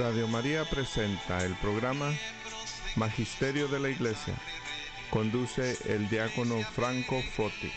Radio María presenta el programa Magisterio de la Iglesia. Conduce el diácono Franco Foti.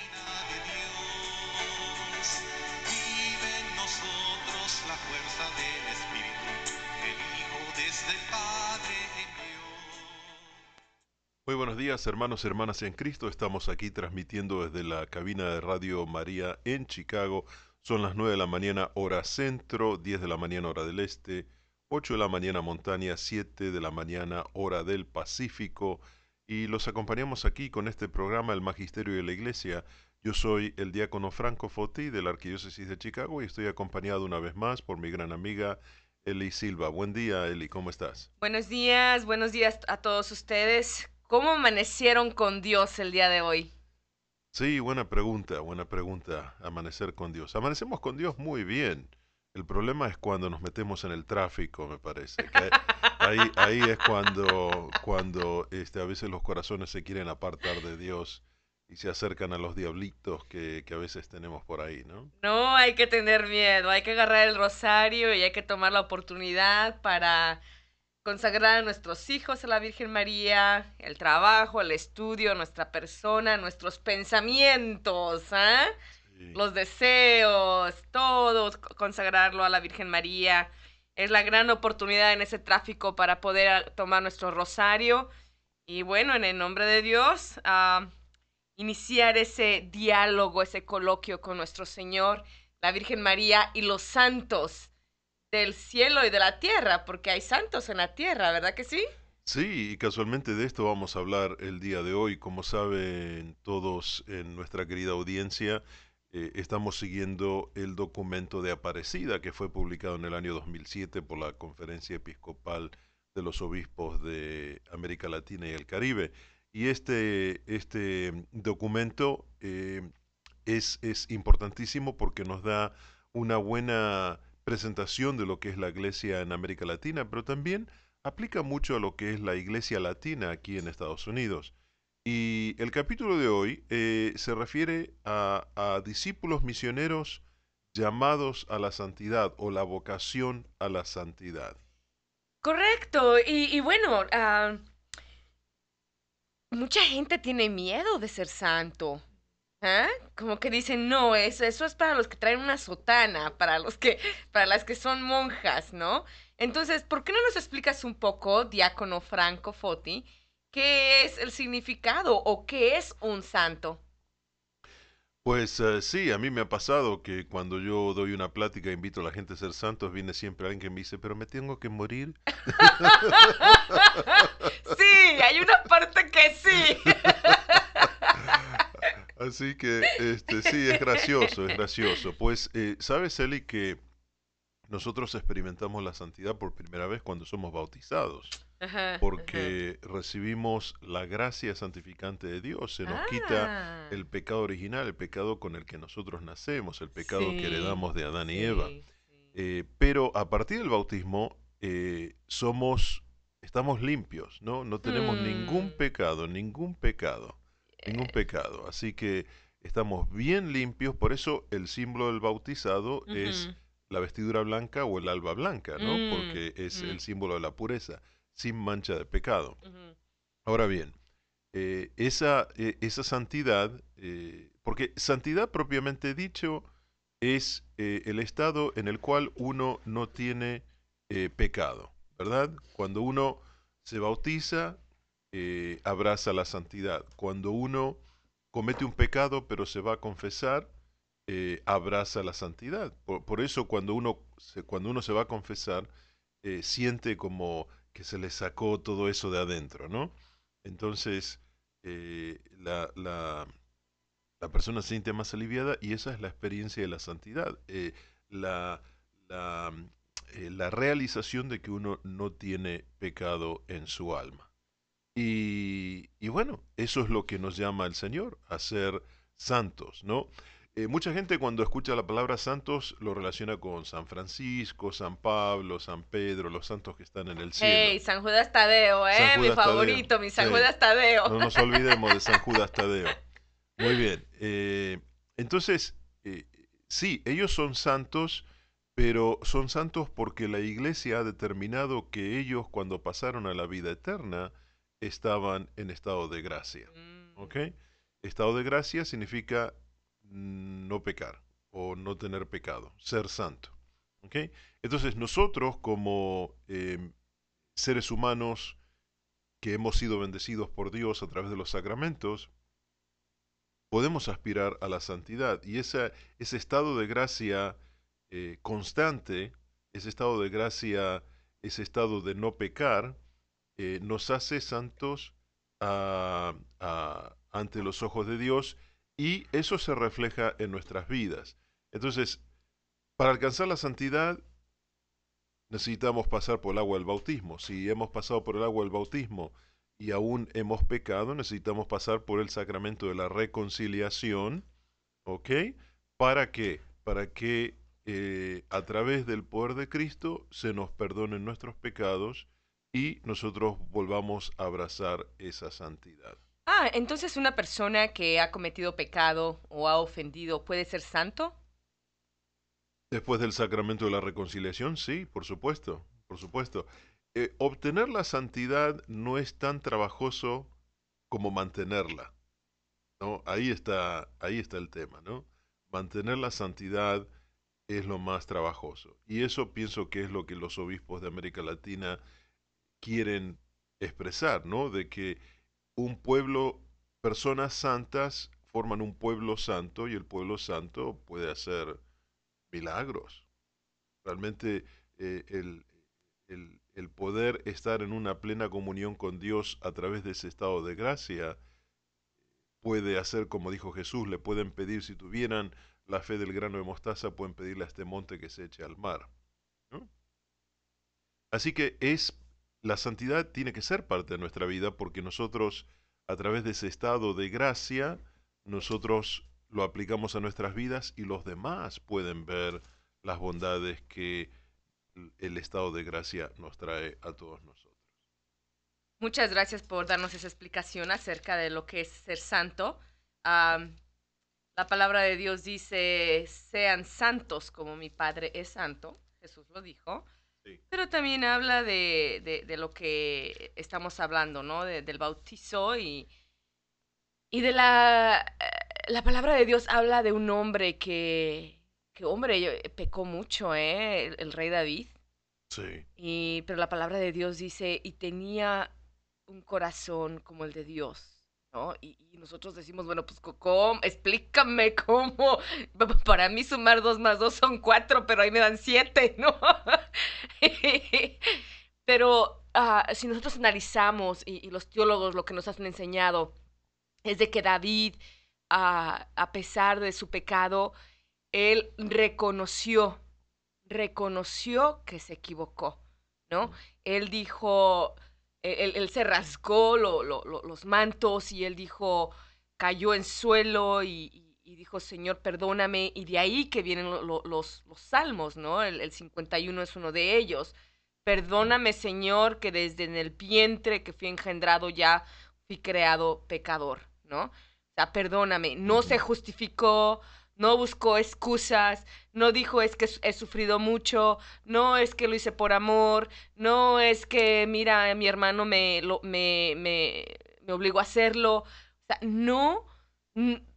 Muy buenos días hermanos y hermanas en Cristo. Estamos aquí transmitiendo desde la cabina de Radio María en Chicago. Son las 9 de la mañana hora centro, 10 de la mañana hora del este, 8 de la mañana montaña, 7 de la mañana hora del Pacífico. Y los acompañamos aquí con este programa El Magisterio de la Iglesia. Yo soy el diácono Franco Foti de la Arquidiócesis de Chicago y estoy acompañado una vez más por mi gran amiga Eli Silva. Buen día Eli, ¿cómo estás? Buenos días, buenos días a todos ustedes. ¿Cómo amanecieron con Dios el día de hoy? Sí, buena pregunta, buena pregunta. Amanecer con Dios. Amanecemos con Dios muy bien. El problema es cuando nos metemos en el tráfico, me parece. ahí, ahí es cuando, cuando este, a veces los corazones se quieren apartar de Dios y se acercan a los diablitos que, que a veces tenemos por ahí, ¿no? No hay que tener miedo, hay que agarrar el rosario y hay que tomar la oportunidad para consagrar a nuestros hijos a la Virgen María, el trabajo, el estudio, nuestra persona, nuestros pensamientos, ¿ah? Sí. los deseos, todo consagrarlo a la Virgen María. Es la gran oportunidad en ese tráfico para poder ah, tomar nuestro rosario y bueno, en el nombre de Dios, ah, iniciar ese diálogo, ese coloquio con nuestro Señor, la Virgen María y los santos del cielo y de la tierra, porque hay santos en la tierra, ¿verdad que sí? Sí, y casualmente de esto vamos a hablar el día de hoy. Como saben todos en nuestra querida audiencia, eh, estamos siguiendo el documento de Aparecida que fue publicado en el año 2007 por la Conferencia Episcopal de los Obispos de América Latina y el Caribe. Y este, este documento eh, es, es importantísimo porque nos da una buena presentación de lo que es la iglesia en América Latina, pero también aplica mucho a lo que es la iglesia latina aquí en Estados Unidos. Y el capítulo de hoy eh, se refiere a, discípulos misioneros llamados a la santidad o la vocación a la santidad. Correcto, y, y bueno, ah, mucha gente tiene miedo de ser santo. ¿ah? Como que dicen, no, eso, eso es para los que traen una sotana, para los que, para las que son monjas, ¿no? Entonces, ¿por qué no nos explicas un poco, diácono Franco Foti, qué es el significado o qué es un santo? Pues eh, sí, a mí me ha pasado que cuando yo doy una plática e invito a la gente a ser santos, viene siempre alguien que me dice, pero me tengo que morir. Sí, hay una parte que sí. Así que este, sí, es gracioso, es gracioso. Pues, eh, ¿sabes, Eli, que nosotros experimentamos la santidad por primera vez cuando somos bautizados? Ajá, Porque recibimos la gracia santificante de Dios, se nos quita Ah. el pecado original, el pecado con el que nosotros nacemos, el pecado que heredamos de Adán y Eva. sí. Eh, pero a partir del bautismo eh, somos, estamos limpios, ¿no? No tenemos ningún Mm. pecado, ningún pecado, ningún pecado. Así que estamos bien limpios, por eso el símbolo del bautizado es la vestidura blanca o el alba blanca, ¿no? Mm, Porque es mm. el símbolo de la pureza, sin mancha de pecado. Ahora bien, eh, esa, eh, esa santidad, eh, porque santidad propiamente dicho es el estado en el cual uno no tiene pecado, ¿verdad? Cuando uno se bautiza, abraza la santidad. Cuando uno comete un pecado pero se va a confesar, abraza la santidad. Por, por eso cuando uno, se, cuando uno se va a confesar, siente como que se le sacó todo eso de adentro, ¿no? Entonces, eh, la, la- la persona se siente más aliviada y esa es la experiencia de la santidad, eh, la, la, eh, la realización de que uno no tiene pecado en su alma. Y, y bueno, eso es lo que nos llama el Señor, a ser santos, ¿no? Eh, mucha gente cuando escucha la palabra santos lo relaciona con San Francisco, San Pablo, San Pedro, los santos que están en el cielo. Hey, San Judas Tadeo, ¿eh? Mi Tadeo, favorito, mi San sí. Judas Tadeo. No nos olvidemos de San Judas Tadeo. Muy bien. eh, entonces, eh, sí, ellos son santos, pero son santos porque la iglesia ha determinado que ellos cuando pasaron a la vida eterna estaban en estado de gracia. Mm. ¿Ok? Estado de gracia significa no pecar o no tener pecado, ser santo. Entonces nosotros como eh, seres humanos que hemos sido bendecidos por Dios a través de los sacramentos, podemos aspirar a la santidad. Y esa, ese estado de gracia eh, constante, ese estado de gracia, ese estado de no pecar, eh, nos hace santos ante los ojos de Dios y eso se refleja en nuestras vidas. Entonces, para alcanzar la santidad necesitamos pasar por el agua del bautismo. Si hemos pasado por el agua del bautismo y aún hemos pecado, necesitamos pasar por el sacramento de la reconciliación, ¿ok? ¿Para qué? Para que eh, a través del poder de Cristo se nos perdonen nuestros pecados y nosotros volvamos a abrazar esa santidad. Ah, entonces una persona que ha cometido pecado o ha ofendido puede ser santo. Después del sacramento de la reconciliación, sí, por supuesto, por supuesto. Eh, obtener la santidad no es tan trabajoso como mantenerla. ¿no? Ahí, está, ahí está el tema, ¿no? Mantener la santidad es lo más trabajoso. Y eso pienso que es lo que los obispos de América Latina quieren expresar, ¿no? De que un pueblo, personas santas forman un pueblo santo y el pueblo santo puede hacer milagros. Realmente eh, el, el- poder estar en una plena comunión con Dios a través de ese estado de gracia puede hacer como dijo Jesús, le pueden pedir si tuvieran la fe del grano de mostaza, pueden pedirle a este monte que se eche al mar. Así que es la santidad tiene que ser parte de nuestra vida porque nosotros a través de ese estado de gracia nosotros lo aplicamos a nuestras vidas y los demás pueden ver las bondades que el estado de gracia nos trae a todos nosotros. Muchas gracias por darnos esa explicación acerca de lo que es ser santo. La palabra de Dios dice, sean santos como mi Padre es santo. Jesús lo dijo. Sí. Pero también habla de, de- de lo que estamos hablando, ¿no? De- del bautizo y, y de la... eh, La palabra de Dios habla de un hombre que, que hombre, eh, pecó mucho, ¿eh? El, el rey David. Sí, Y, pero la palabra de Dios dice, y tenía un corazón como el de Dios, ¿no? Y, y nosotros decimos, bueno, pues, ¿cómo? Explícame cómo. Pa- Para mí sumar dos más dos son cuatro, pero ahí me dan siete, ¿no? pero ah, si nosotros analizamos, y, y los teólogos lo que nos han enseñado, es de que David, ah, a pesar de su pecado, él reconoció, reconoció que se equivocó, ¿no? Él dijo, él, él se rasgó lo- lo- lo- los mantos y él dijo, cayó en suelo y, dijo, Señor, perdóname. Y de ahí que vienen lo- lo- los, los salmos, ¿no? El, el 51 es uno de ellos. Perdóname, Señor, que desde en el vientre que fui engendrado ya fui creado pecador, ¿no? O sea, perdóname. No se justificó, no buscó excusas, no dijo es que he sufrido mucho, no es que lo hice por amor, no es que, mira, mi hermano me, lo, me, me, obligó a hacerlo. O sea, no,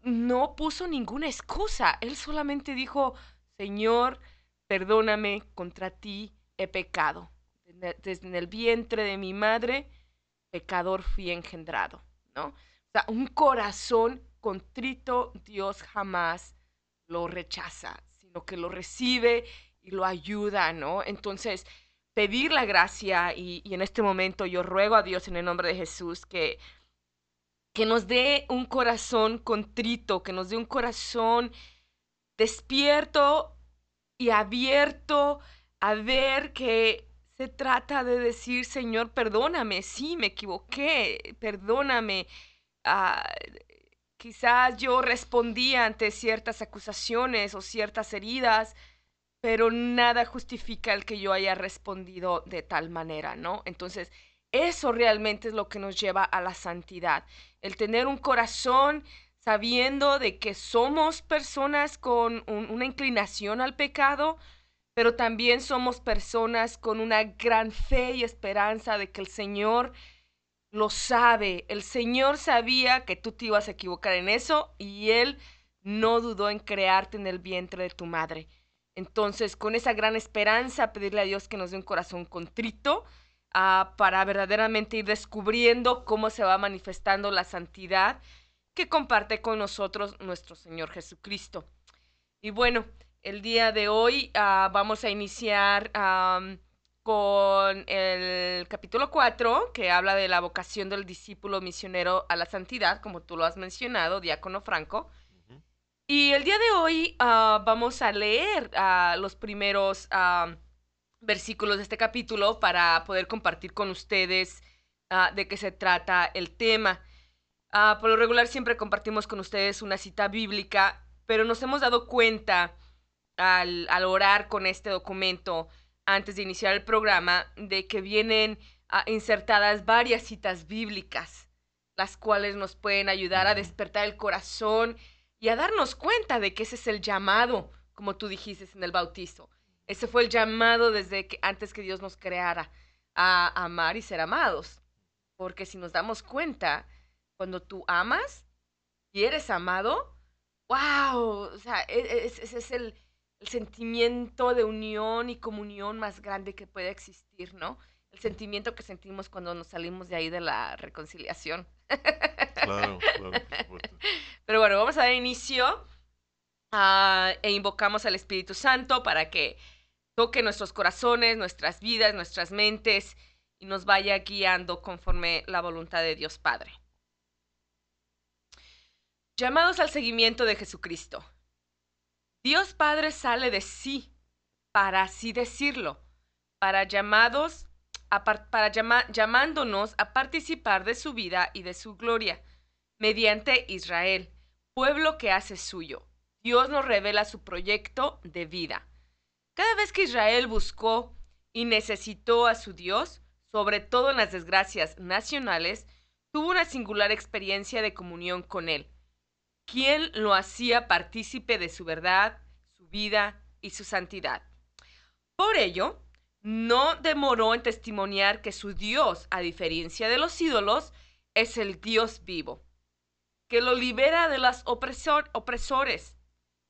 no puso ninguna excusa. Él solamente dijo, Señor, perdóname, contra ti he pecado. Desde- el vientre de mi madre, pecador fui engendrado, ¿no? O sea, un corazón contrito, Dios jamás lo rechaza, sino que lo recibe y lo ayuda, ¿no? Entonces, pedir la gracia y, en este momento yo ruego a Dios en el nombre de Jesús que, que nos dé un corazón contrito, que nos dé un corazón despierto y abierto a ver que se trata de decir, Señor, perdóname, sí, me equivoqué, perdóname. Ah, quizás yo respondí ante ciertas acusaciones o ciertas heridas, pero nada justifica el que yo haya respondido de tal manera, ¿no? Entonces, eso realmente es lo que nos lleva a la santidad, el tener un corazón sabiendo de que somos personas con un- una inclinación al pecado, pero también somos personas con una gran fe y esperanza de que el Señor lo sabe. El Señor sabía que tú te ibas a equivocar en eso y Él no dudó en crearte en el vientre de tu madre. Entonces, con esa gran esperanza, pedirle a Dios que nos dé un corazón contrito ah, para verdaderamente ir descubriendo cómo se va manifestando la santidad que comparte con nosotros nuestro Señor Jesucristo. Y bueno, el día de hoy ah, vamos a iniciar con el capítulo 4, que habla de la vocación del discípulo misionero a la santidad, como tú lo has mencionado, diácono Franco. Y el día de hoy ah, vamos a leer ah, los primeros ah, versículos de este capítulo para poder compartir con ustedes de qué se trata el tema. por lo regular siempre compartimos con ustedes una cita bíblica, pero nos hemos dado cuenta al, al orar con este documento antes de iniciar el programa de que vienen insertadas varias citas bíblicas, las cuales nos pueden ayudar a despertar el corazón y a darnos cuenta de que ese es el llamado, como tú dijiste en el bautizo. Ese fue el llamado desde que antes que Dios nos creara a amar y ser amados. Porque si nos damos cuenta, cuando tú amas y eres amado, wow, o sea, e, e, ese es el, el sentimiento de unión y comunión más grande que puede existir, ¿no? El sentimiento que sentimos cuando nos salimos de ahí de la reconciliación. Claro, claro. Pero bueno, vamos a dar inicio ah, e invocamos al Espíritu Santo para que toque nuestros corazones, nuestras vidas, nuestras mentes y nos vaya guiando conforme la voluntad de Dios Padre. Llamados al seguimiento de Jesucristo. Dios Padre sale de sí, para así decirlo, para llamados, para llamándonos a participar de su vida y de su gloria, mediante Israel, pueblo que hace suyo. Dios nos revela su proyecto de vida. Cada vez que Israel buscó y necesitó a su Dios, sobre todo en las desgracias nacionales, tuvo una singular experiencia de comunión con Él quien lo hacía partícipe de su verdad, su vida y su santidad. Por ello, no demoró en testimoniar que su Dios, a diferencia de los ídolos, es el Dios vivo, que lo libera de los opresores,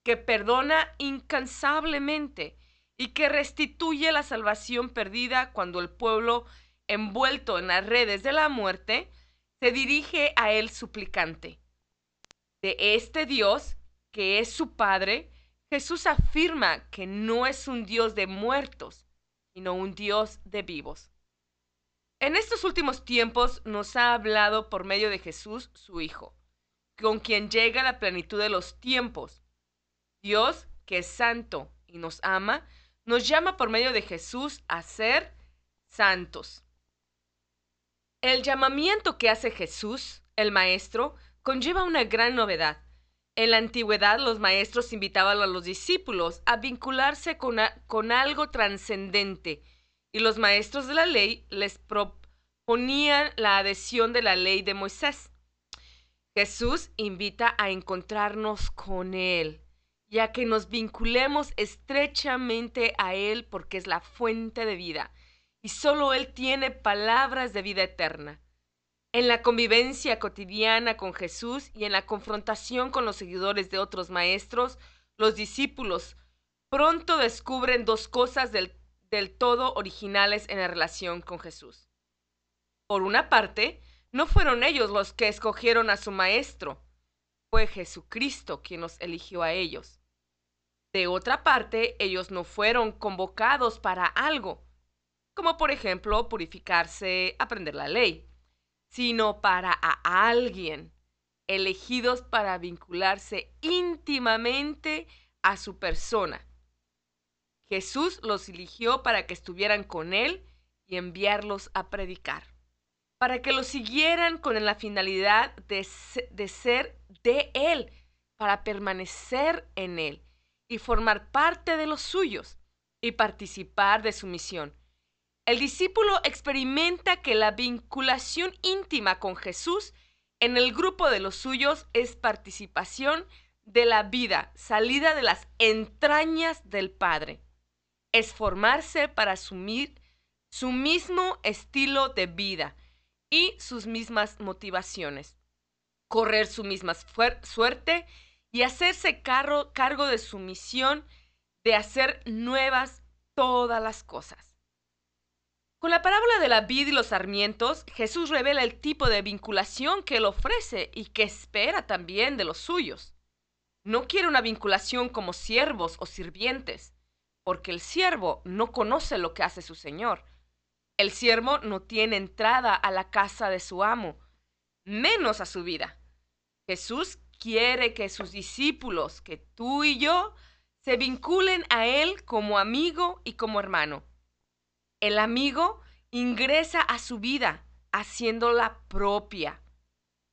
que perdona incansablemente y que restituye la salvación perdida cuando el pueblo, envuelto en las redes de la muerte, se dirige a él suplicante de este Dios, que es su Padre, Jesús afirma que no es un Dios de muertos, sino un Dios de vivos. En estos últimos tiempos nos ha hablado por medio de Jesús, su Hijo, con quien llega la plenitud de los tiempos. Dios, que es santo y nos ama, nos llama por medio de Jesús a ser santos. El llamamiento que hace Jesús, el Maestro, conlleva una gran novedad. En la antigüedad los maestros invitaban a los discípulos a vincularse con, algo trascendente y los maestros de la ley les proponían la adhesión de la ley de Moisés. Jesús invita a encontrarnos con Él, ya que nos vinculemos estrechamente a Él porque es la fuente de vida y solo Él tiene palabras de vida eterna en la convivencia cotidiana con Jesús y en la confrontación con los seguidores de otros maestros, los discípulos pronto descubren dos cosas del, todo originales en la relación con Jesús. Por una parte, no fueron ellos los que escogieron a su maestro, fue Jesucristo quien los eligió a ellos. De otra parte, ellos no fueron convocados para algo, como por ejemplo purificarse, aprender la ley sino para a alguien, elegidos para vincularse íntimamente a su persona. Jesús los eligió para que estuvieran con Él y enviarlos a predicar, para que los siguieran con la finalidad de, de ser de Él, para permanecer en Él y formar parte de los suyos y participar de su misión el discípulo experimenta que la vinculación íntima con Jesús en el grupo de los suyos es participación de la vida, salida de las entrañas del Padre. es formarse para asumir su mismo estilo de vida y sus mismas motivaciones, correr su misma suerte y hacerse carro- cargo de su misión de hacer nuevas todas las cosas. Con la parábola de la vid y los sarmientos, Jesús revela el tipo de vinculación que él ofrece y que espera también de los suyos. No quiere una vinculación como siervos o sirvientes, porque el siervo no conoce lo que hace su señor. El siervo no tiene entrada a la casa de su amo, menos a su vida. Jesús quiere que sus discípulos, que tú y yo, se vinculen a Él como amigo y como hermano. El amigo ingresa a su vida haciéndola propia.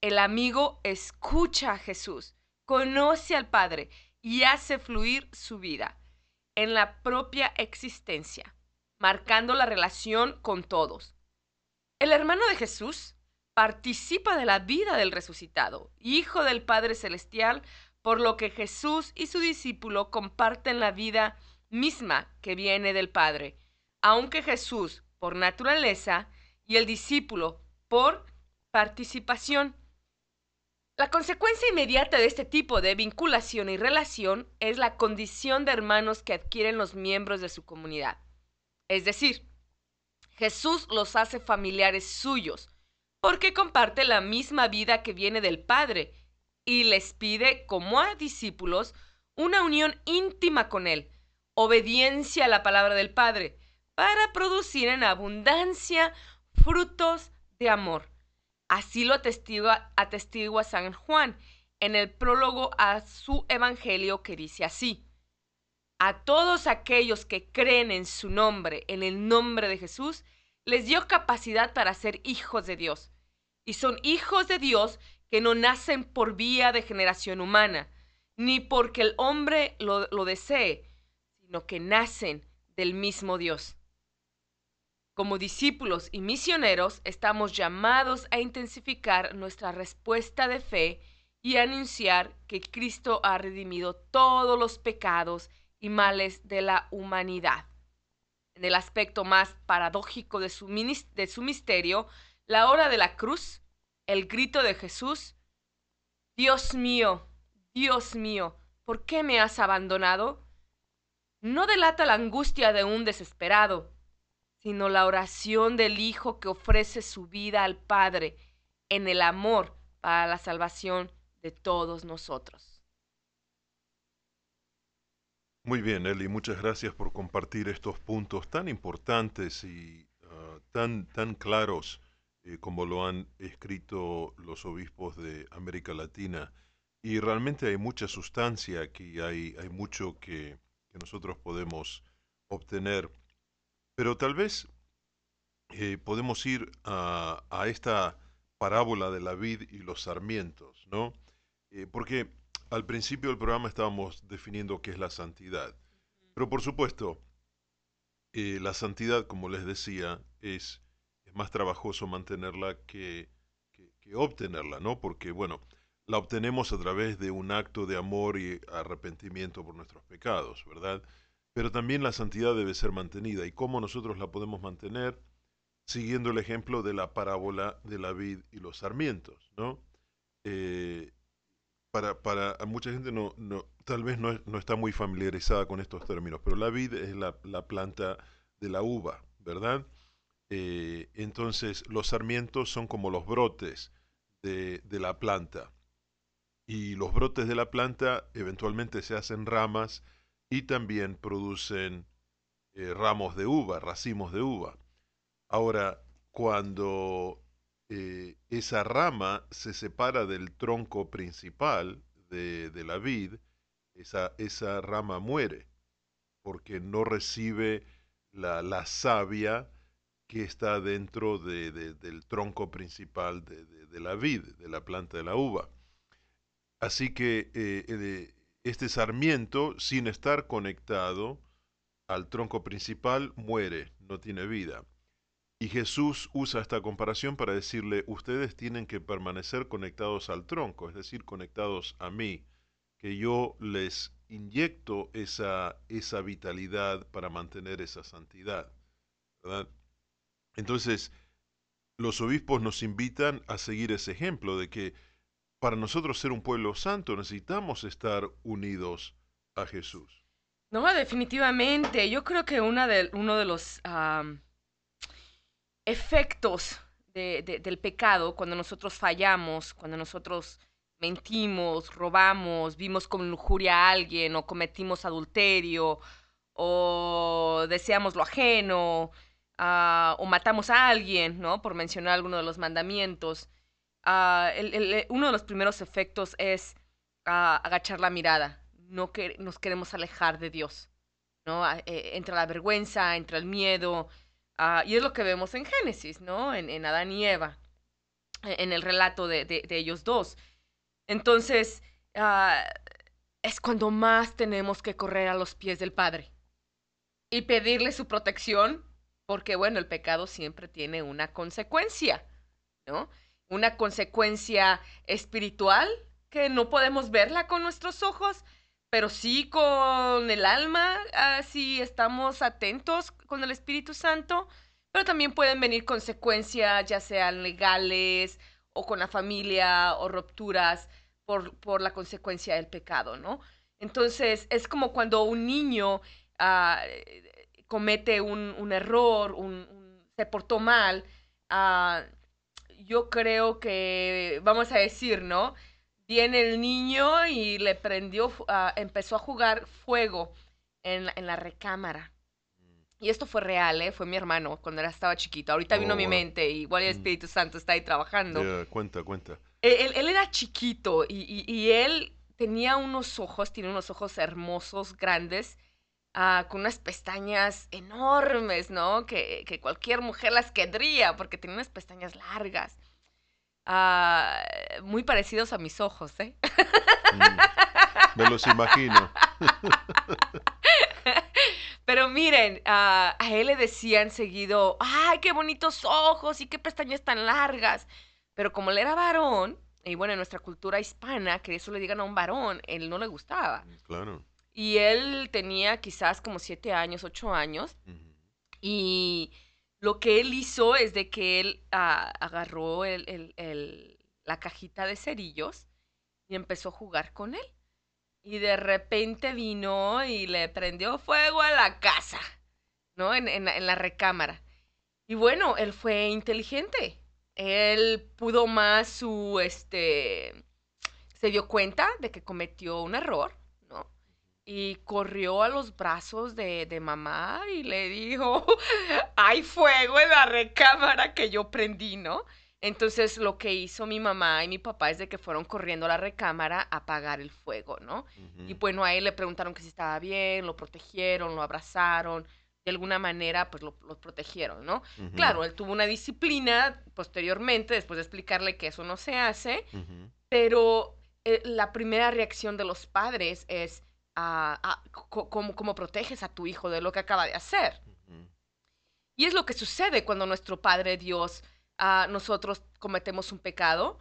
El amigo escucha a Jesús, conoce al Padre y hace fluir su vida en la propia existencia, marcando la relación con todos. El hermano de Jesús participa de la vida del resucitado, hijo del Padre Celestial, por lo que Jesús y su discípulo comparten la vida misma que viene del Padre, aunque Jesús por naturaleza y el discípulo por participación. La consecuencia inmediata de este tipo de vinculación y relación es la condición de hermanos que adquieren los miembros de su comunidad. Es decir, Jesús los hace familiares suyos, porque comparte la misma vida que viene del Padre y les pide, como a discípulos, una unión íntima con Él, obediencia a la palabra del Padre, para producir en abundancia frutos de amor. Así lo atestigua, atestigua San Juan en el prólogo a su Evangelio que dice así. A todos aquellos que creen en su nombre, en el nombre de Jesús, les dio capacidad para ser hijos de Dios. Y son hijos de Dios que no nacen por vía de generación humana, ni porque el hombre lo, lo desee, sino que nacen del mismo Dios. Como discípulos y misioneros estamos llamados a intensificar nuestra respuesta de fe y anunciar que Cristo ha redimido todos los pecados y males de la humanidad. En el aspecto más paradójico de su, de su misterio, la hora de la cruz, el grito de Jesús, Dios mío, Dios mío, ¿por qué me has abandonado? No delata la angustia de un desesperado, sino la oración del Hijo que ofrece su vida al Padre en el amor para la salvación de todos nosotros. Muy bien, Eli, muchas gracias por compartir estos puntos tan importantes y ah, tan, tan claros eh, como lo han escrito los obispos de América Latina. Y realmente hay mucha sustancia aquí, hay, hay mucho que, que nosotros podemos obtener. Pero tal vez eh, podemos ir a, a esta parábola de la vid y los sarmientos, ¿no? Eh, porque al principio del programa estábamos definiendo qué es la santidad. Pero por supuesto, eh, la santidad, como les decía, es, es más trabajoso mantenerla que, que, que obtenerla, ¿no? Porque, bueno, la obtenemos a través de un acto de amor y arrepentimiento por nuestros pecados, ¿verdad? Pero también la santidad debe ser mantenida. ¿Y cómo nosotros la podemos mantener? Siguiendo el ejemplo de la parábola de la vid y los sarmientos, ¿no? Eh, para, para mucha gente no, no, tal vez no, no está muy familiarizada con estos términos, pero la vid es la, la planta de la uva, ¿verdad? Eh, entonces los sarmientos son como los brotes de, de la planta. Y los brotes de la planta eventualmente se hacen ramas y también producen eh, ramos de uva, racimos de uva. Ahora, cuando eh, esa rama se separa del tronco principal de, de la vid, esa, esa rama muere, porque no recibe la, la savia que está dentro de- de- del tronco principal de, la vid, de la planta de la uva. Así que eh, este sarmiento, sin estar conectado al tronco principal, muere, no tiene vida. Y Jesús usa esta comparación para decirle, ustedes tienen que permanecer conectados al tronco, es decir, conectados a mí, que yo les inyecto esa, esa vitalidad para mantener esa santidad. Entonces, los obispos nos invitan a seguir ese ejemplo de que para nosotros ser un pueblo santo necesitamos estar unidos a Jesús. No, definitivamente. Yo creo que uno de los efectos de- de- del pecado, cuando nosotros fallamos, cuando nosotros mentimos, robamos, vimos con lujuria a alguien o cometimos adulterio o deseamos lo ajeno ah, o matamos a alguien, ¿no? Por mencionar alguno de los mandamientos. Ah, el- uno de los primeros efectos es ah, agachar la mirada. No que, nos queremos alejar de Dios, ¿no? Ah, eh, entra la vergüenza, entra el miedo, y es lo que vemos en Génesis, ¿no? En, Adán y Eva, en el relato de, de- ellos dos. Entonces, es cuando más tenemos que correr a los pies del Padre y pedirle su protección, porque bueno, el pecado siempre tiene una consecuencia, ¿no? Una consecuencia espiritual que no podemos verla con nuestros ojos, pero sí con el alma, ah, si estamos atentos con el Espíritu Santo, pero también pueden venir consecuencias, ya sean legales o con la familia o rupturas por, por la consecuencia del pecado, ¿no? Entonces, es como cuando un niño ah, comete un, error, un- se portó mal, ah, yo creo que, vamos a decir, ¿no? Viene el niño y le prendió, ah, empezó a jugar fuego en, la- en la recámara. Y esto fue real, ¿eh? Fue mi hermano cuando era, estaba chiquito. Ahorita vino Oh, a mi wow. mente, igual el Mm. Espíritu Santo está ahí trabajando. Cuenta, cuenta. Él, él- él era chiquito y, y- y él tenía unos ojos, tiene unos ojos hermosos, grandes, ah, con unas pestañas enormes, ¿no? Que, que cualquier mujer las querría porque tenía unas pestañas largas. Ah, muy parecidos a mis ojos, ¿eh? Mm, me los imagino. Pero miren, ah, a él le decían seguido, ay, qué bonitos ojos y qué pestañas tan largas. Pero como él era varón, y bueno, en nuestra cultura hispana, que eso le digan a un varón, él no le gustaba. Claro. Y él tenía quizás como siete años, ocho años, y lo que él hizo es de que él ah, agarró el- el- el- la cajita de cerillos y empezó a jugar con él. Y de repente vino y le prendió fuego a la casa, ¿no? En, en la- en la recámara. Y bueno, él fue inteligente. Él pudo más su, este, se dio cuenta de que cometió un error. Y corrió a los brazos de, de mamá y le dijo, hay fuego en la recámara que yo prendí, ¿no? Entonces lo que hizo mi mamá y mi papá es de que fueron corriendo a la recámara a apagar el fuego, ¿no? Y bueno, a él le preguntaron que si estaba bien, lo protegieron, lo abrazaron, de alguna manera pues lo, lo protegieron, ¿no? Claro, él tuvo una disciplina posteriormente, después de explicarle que eso no se hace, pero eh, la primera reacción de los padres es, ¿cómo, ¿cómo proteges a tu hijo de lo que acaba de hacer? Y es lo que sucede cuando nuestro Padre Dios, ah, nosotros cometemos un pecado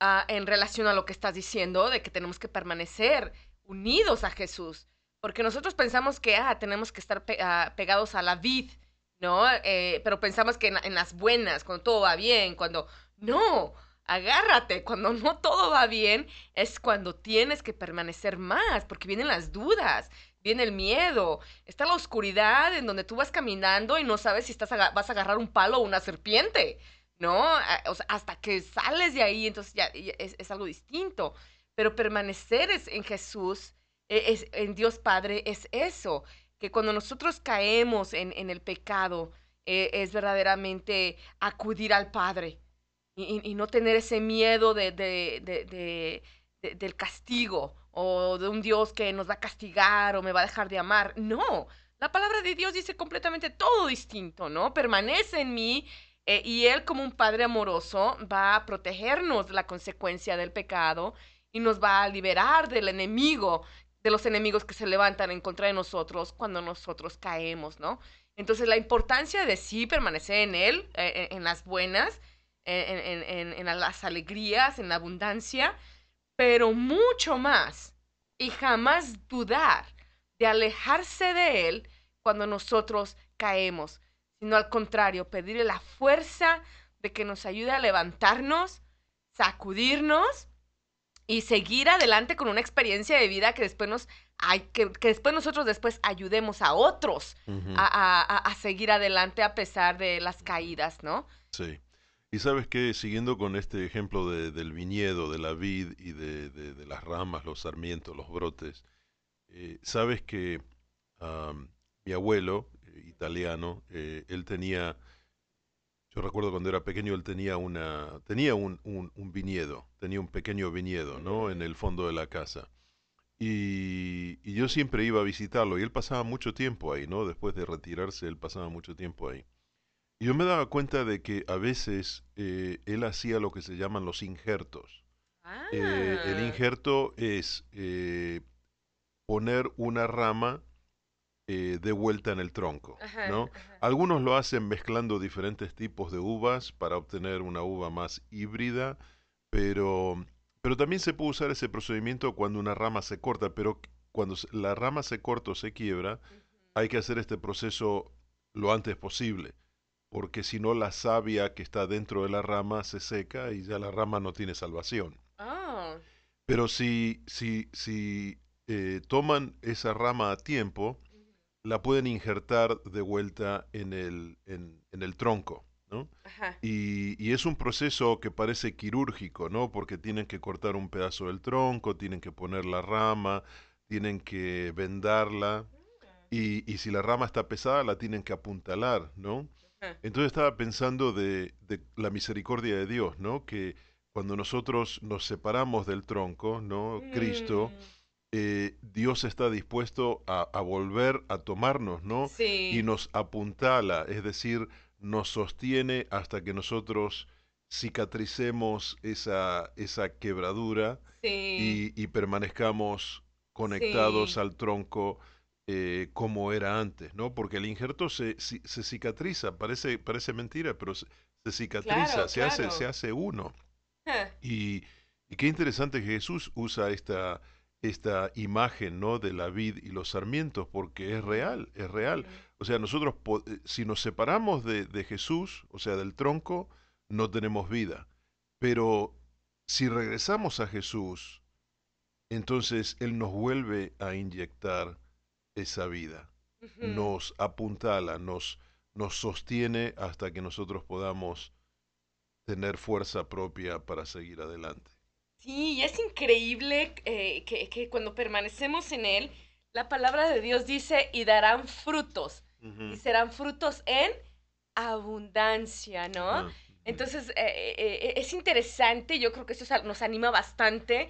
ah, en relación a lo que estás diciendo, de que tenemos que permanecer unidos a Jesús. Porque nosotros pensamos que ah, tenemos que estar pe- ah, pegados a la vid, ¿no? Eh, pero pensamos que en, en las buenas, cuando todo va bien, cuando... No, agárrate, cuando no todo va bien, es cuando tienes que permanecer más, porque vienen las dudas, viene el miedo, está la oscuridad en donde tú vas caminando y no sabes si estás vas a agarrar un palo o una serpiente, ¿no? Hasta que sales de ahí, entonces ya, es, algo distinto. Pero permanecer en Jesús, e- en Dios Padre, es eso, que cuando nosotros caemos en, el pecado, eh, es verdaderamente acudir al Padre y, y- no tener ese miedo de, de- de- de- de- del castigo o de un Dios que nos va a castigar o me va a dejar de amar. No, la palabra de Dios dice completamente todo distinto, ¿no? Permanece en mí eh, y Él como un Padre amoroso va a protegernos de la consecuencia del pecado y nos va a liberar del enemigo, de los enemigos que se levantan en contra de nosotros cuando nosotros caemos, ¿no? Entonces la importancia de sí permanecer en Él, eh, en, en las buenas, en, en- en- en las alegrías, en la abundancia, pero mucho más y jamás dudar de alejarse de Él cuando nosotros caemos, sino al contrario, pedirle la fuerza de que nos ayude a levantarnos, sacudirnos y seguir adelante con una experiencia de vida que después nos que, que después nosotros después ayudemos a otros a- a- a seguir adelante a pesar de las caídas, ¿no? Sí. Y sabes que, siguiendo con este ejemplo de- del viñedo, de la vid y de, de- de las ramas, los sarmientos, los brotes, eh, sabes que am, mi abuelo, eh, italiano, eh, él tenía, yo recuerdo cuando era pequeño, él tenía una, tenía un, un- un viñedo, tenía un pequeño viñedo, ¿no? En el fondo de la casa. Y, y yo siempre iba a visitarlo y él pasaba mucho tiempo ahí, ¿no? Después de retirarse, él pasaba mucho tiempo ahí. Yo me daba cuenta de que a veces eh, él hacía lo que se llaman los injertos. Eh, el Ah. injerto es eh, poner una rama eh, de vuelta en el tronco, Ajá, ¿no? ajá. Algunos lo hacen mezclando diferentes tipos de uvas para obtener una uva más híbrida, pero, pero también se puede usar ese procedimiento cuando una rama se corta, pero cuando la rama se corta o se quiebra, hay que hacer este proceso lo antes posible, porque si no la savia que está dentro de la rama se seca y ya la rama no tiene salvación. Ah, Pero si, si, si eh, toman esa rama a tiempo, la pueden injertar de vuelta en el, en, en el tronco, ¿no? ajá. Y, y es un proceso que parece quirúrgico, ¿no? Porque tienen que cortar un pedazo del tronco, tienen que poner la rama, tienen que vendarla, y, y si la rama está pesada, la tienen que apuntalar, ¿no? Ajá. Entonces estaba pensando de, de la misericordia de Dios, ¿no? Que cuando nosotros nos separamos del tronco, ¿no? Cristo, Mm, eh, Dios está dispuesto a, a volver a tomarnos, ¿no? Sí. y nos apuntala, es decir, nos sostiene hasta que nosotros cicatricemos esa, esa quebradura sí. y, y permanezcamos conectados Sí. al tronco eh, como era antes, ¿no? Porque el injerto se, se cicatriza, parece, parece mentira, pero se, se cicatriza, Claro, se, hace, se hace uno. Ajá. Y, y qué interesante que Jesús usa esta, esta imagen, ¿no? De la vid y los sarmientos, porque es real, es real. O sea, nosotros, eh, si nos separamos de, de Jesús, o sea, del tronco, no tenemos vida. Pero si regresamos a Jesús, entonces Él nos vuelve a inyectar esa vida. Nos apuntala, nos, nos sostiene hasta que nosotros podamos tener fuerza propia para seguir adelante. Sí, y es increíble eh, que, que cuando permanecemos en Él, la palabra de Dios dice, y darán frutos, y serán frutos en abundancia, ¿no? Entonces, eh, eh, es interesante, yo creo que eso es- nos anima bastante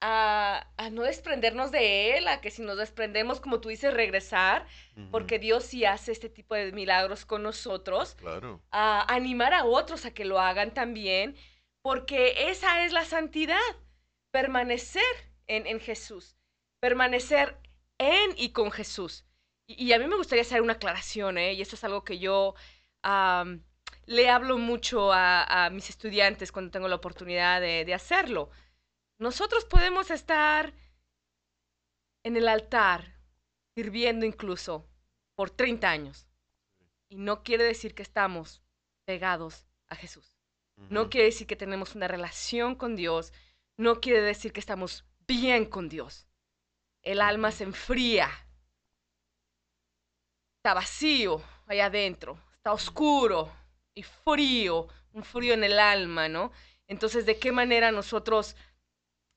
a, a no desprendernos de Él, a que si nos desprendemos, como tú dices, regresar, porque Dios sí hace este tipo de milagros con nosotros, Claro. a animar a otros a que lo hagan también, porque esa es la santidad, permanecer en, en Jesús, permanecer en y con Jesús. Y, y a mí me gustaría hacer una aclaración, ¿eh? y esto es algo que yo le hablo mucho a, a mis estudiantes cuando tengo la oportunidad de, de hacerlo. Nosotros podemos estar en el altar, sirviendo incluso, por 30 años. Y no quiere decir que estamos pegados a Jesús. No quiere decir que tenemos una relación con Dios. No quiere decir que estamos bien con Dios. El alma se enfría. Está vacío allá adentro. Está oscuro y frío. Un frío en el alma, ¿no? Entonces, ¿de qué manera nosotros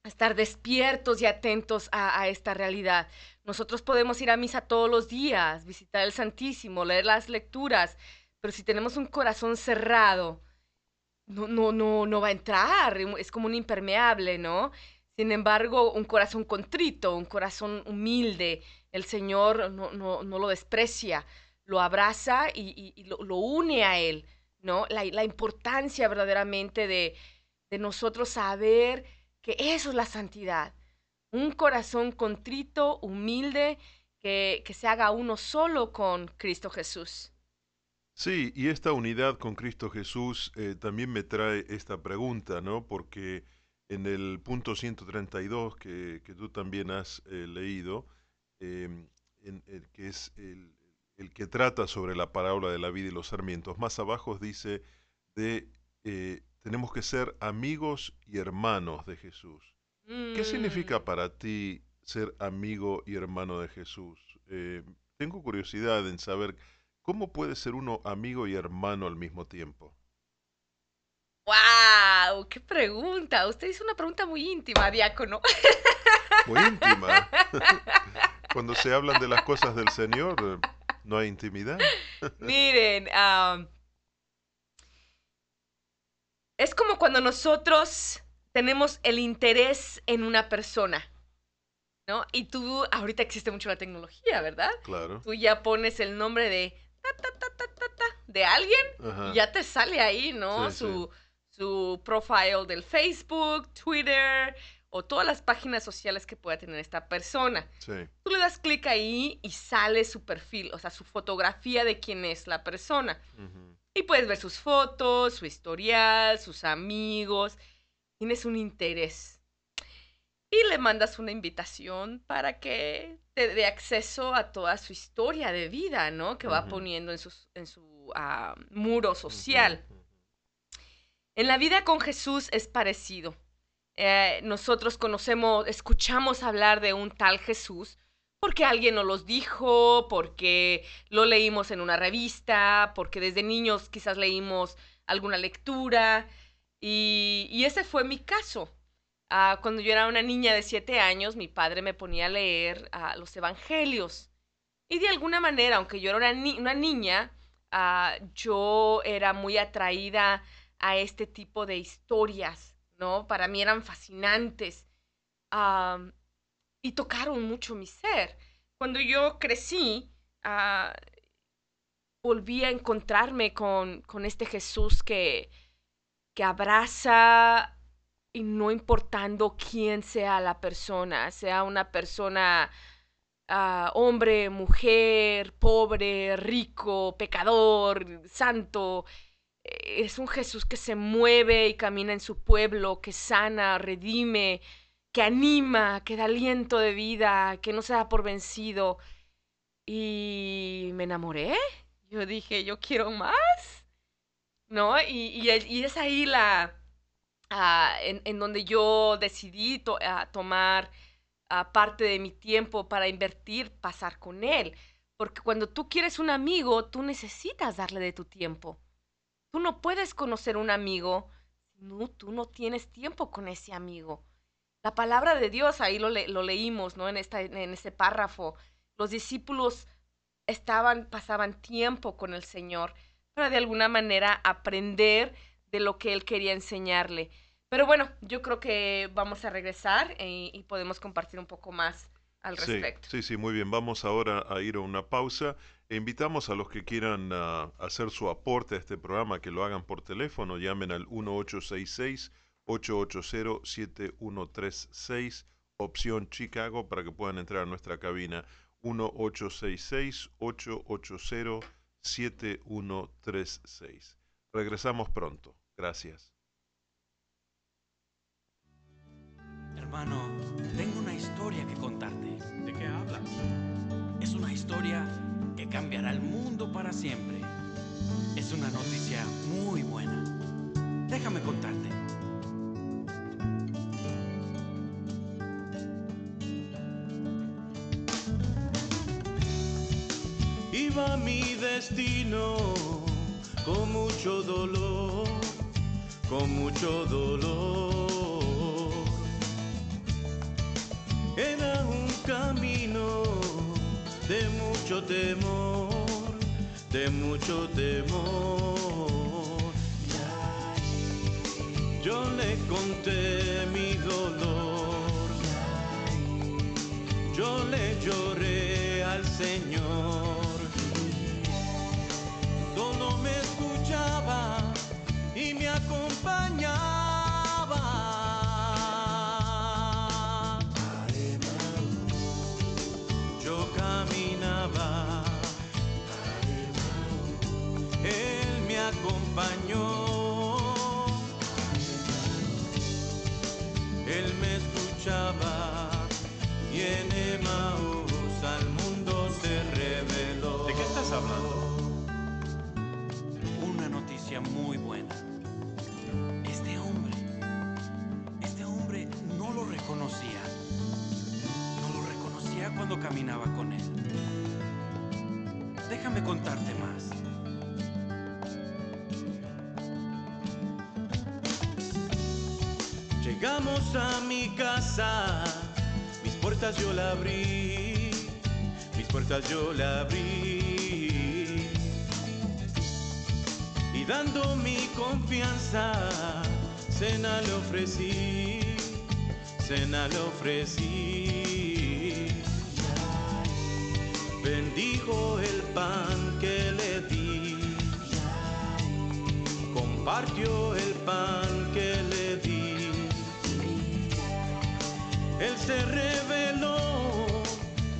estar despiertos y atentos a, esta realidad? Nosotros podemos ir a misa todos los días, visitar el Santísimo, leer las lecturas, pero si tenemos un corazón cerrado, no, no, no, no va a entrar, es como un impermeable, ¿no? Sin embargo, un corazón contrito, un corazón humilde, el Señor no, no, no lo desprecia, lo abraza y, lo, une a Él, ¿no? La, importancia verdaderamente de, de nosotros saber que eso es la santidad. Un corazón contrito, humilde, que, que se haga uno solo con Cristo Jesús. Sí, y esta unidad con Cristo Jesús eh, también me trae esta pregunta, ¿no? Porque en el punto 132 que, que tú también has eh, leído, em, que es el, el que trata sobre la parábola de la vida y los sarmientos. Más abajo dice de eh, tenemos que ser amigos y hermanos de Jesús. ¿Qué significa Mm, para ti ser amigo y hermano de Jesús? Eh, tengo curiosidad en saber cómo puede ser uno amigo y hermano al mismo tiempo. ¡Wow! ¡Qué pregunta! Usted hizo una pregunta muy íntima, diácono. Muy íntima. Cuando se hablan de las cosas del Señor, eh, no hay intimidad. Miren, es como cuando nosotros tenemos el interés en una persona, ¿no? Y tú, ahorita existe mucho la tecnología, ¿verdad? Claro. Tú ya pones el nombre de ta, ta, ta, ta, ta, ta, de alguien Ajá. y ya te sale ahí, ¿no? Sí, su, su profile del Facebook, Twitter o todas las páginas sociales que pueda tener esta persona. Sí. Tú le das clic ahí y sale su perfil, o sea, su fotografía de quién es la persona. ujú, Y puedes ver sus fotos, su historial, sus amigos. Tienes un interés. Y le mandas una invitación para que te dé acceso a toda su historia de vida, ¿no? Que va poniendo en, sus- en su ah, muro social. En la vida con Jesús es parecido. Eh, nosotros conocemos, escuchamos hablar de un tal Jesús porque alguien nos los dijo, porque lo leímos en una revista, porque desde niños quizás leímos alguna lectura. Y, y ese fue mi caso. Ah, cuando yo era una niña de siete años, mi padre me ponía a leer ah, los evangelios. Y de alguna manera, aunque yo era una, ni- una niña, ah, yo era muy atraída a este tipo de historias, ¿no? Para mí eran fascinantes y tocaron mucho mi ser. Cuando yo crecí, ah, volví a encontrarme con, con este Jesús que, que abraza y no importando quién sea la persona, sea una persona ah, hombre, mujer, pobre, rico, pecador, santo, es un Jesús que se mueve y camina en su pueblo, que sana, redime, que anima, que da aliento de vida, que no se da por vencido. Y me enamoré. Yo dije, yo quiero más. ¿No? Y, y es- ahí la... ah, en, donde yo decidí ah, tomar ah, parte de mi tiempo para invertir, pasar con él. Porque cuando tú quieres un amigo, tú necesitas darle de tu tiempo. Tú no puedes conocer un amigo si no, tú no tienes tiempo con ese amigo. La palabra de Dios, ahí lo, le- lo leímos, ¿no? En, esta, en ese párrafo. Los discípulos estaban, pasaban tiempo con el Señor para de alguna manera aprender de lo que Él quería enseñarle. Pero bueno, yo creo que vamos a regresar y podemos compartir un poco más al respecto. sí, sí, muy bien. Vamos ahora a ir a una pausa. E invitamos a los que quieran ah, hacer su aporte a este programa que lo hagan por teléfono. Llamen al 1866-880-7136, opción Chicago, para que puedan entrar a nuestra cabina. 1866-880-7136. Regresamos pronto. Gracias. Hermano, tengo una historia que contarte. ¿De qué hablas? Es una historia que cambiará el mundo para siempre. Es una noticia muy buena. Déjame contarte. Iba mi destino con mucho dolor, con mucho dolor. Era un camino de mucho temor, de mucho temor. Yo le conté mi dolor, yo le lloré al Señor. Caminaba con Él. Déjame contarte más. Llegamos a mi casa, mis puertas yo la abrí, mis puertas yo la abrí. Y dando mi confianza, cena le ofrecí, cena le ofrecí. Bendijo el pan que le di, compartió el pan que le di. Él se reveló,